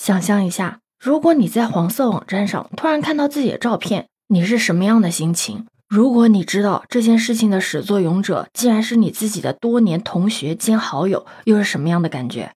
想象一下，如果你在黄色网站上突然看到自己的照片，你是什么样的心情？如果你知道这件事情的始作俑者竟然是你自己的多年同学兼好友，又是什么样的感觉？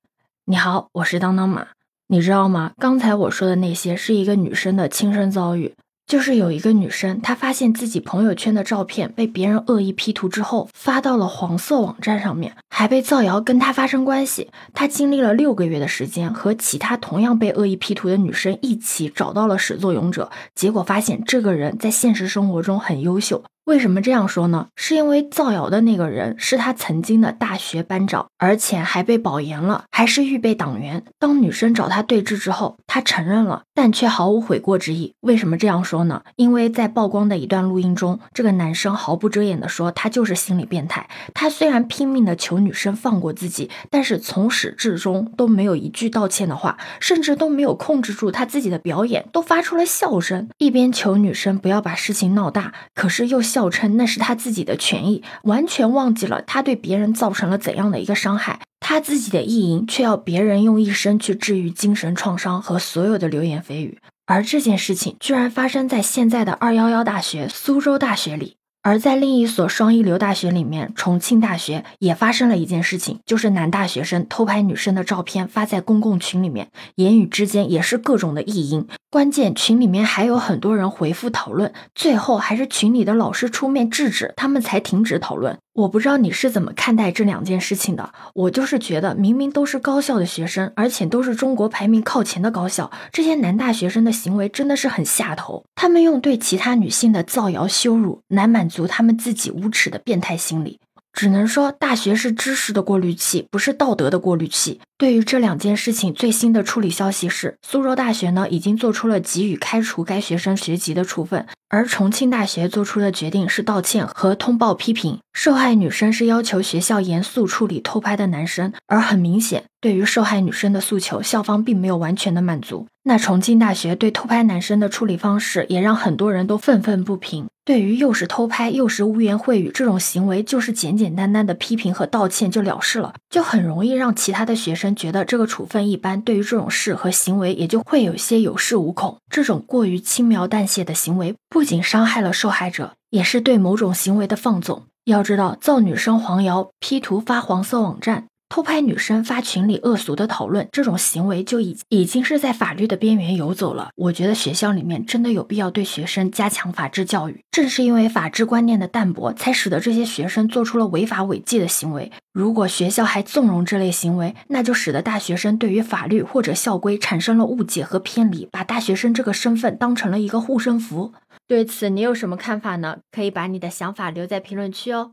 你好，我是当当马。你知道吗？刚才我说的那些是一个女生的亲身遭遇。就是有一个女生，她发现自己朋友圈的照片被别人恶意 P 图之后，发到了黄色网站上面，还被造谣跟他发生关系。他经历了六个月的时间，和其他同样被恶意 P 图的女生一起找到了始作俑者，结果发现这个人在现实生活中很优秀。为什么这样说呢？是因为造谣的那个人是他曾经的大学班长，而且还被保研了，还是预备党员。当女生找他对峙之后，他承认了，但却毫无悔过之意。为什么这样说呢？因为在曝光的一段录音中，这个男生毫不遮掩地说他就是心理变态。他虽然拼命地求女生放过自己，但是从始至终都没有一句道歉的话，甚至都没有控制住他自己的表演，都发出了笑声，一边求女生不要把事情闹大，可是又。笑称那是他自己的权益，完全忘记了他对别人造成了怎样的一个伤害，他自己的意淫却要别人用一生去治愈精神创伤和所有的流言蜚语，而这件事情居然发生在现在的二幺幺大学苏州大学里。而在另一所双一流大学里面，重庆大学也发生了一件事情，就是男大学生偷拍女生的照片发在公共群里面，言语之间也是各种的意淫。关键群里面还有很多人回复讨论，最后还是群里的老师出面制止，他们才停止讨论。我不知道你是怎么看待这两件事情的，我就是觉得明明都是高校的学生，而且都是中国排名靠前的高校，这些男大学生的行为真的是很下头。他们用对其他女性的造谣羞辱来满足他们自己无耻的变态心理。只能说，大学是知识的过滤器，不是道德的过滤器。对于这两件事情，最新的处理消息是，苏州大学呢已经做出了给予开除该学生学籍的处分，而重庆大学做出的决定是道歉和通报批评。受害女生是要求学校严肃处理偷拍的男生，而很明显，对于受害女生的诉求，校方并没有完全的满足。那重庆大学对偷拍男生的处理方式，也让很多人都愤愤不平。对于又是偷拍又是污言秽语这种行为，就是简简单单的批评和道歉就了事了，就很容易让其他的学生觉得这个处分一般，对于这种事和行为也就会有些有恃无恐。这种过于轻描淡写的行为，不仅伤害了受害者，也是对某种行为的放纵。要知道，造女生黄谣、P 图发黄色网站。偷拍女生发群里恶俗的讨论，这种行为就已已经是在法律的边缘游走了。我觉得学校里面真的有必要对学生加强法治教育。正是因为法治观念的淡薄，才使得这些学生做出了违法违纪的行为。如果学校还纵容这类行为，那就使得大学生对于法律或者校规产生了误解和偏离，把大学生这个身份当成了一个护身符。对此，你有什么看法呢？可以把你的想法留在评论区哦。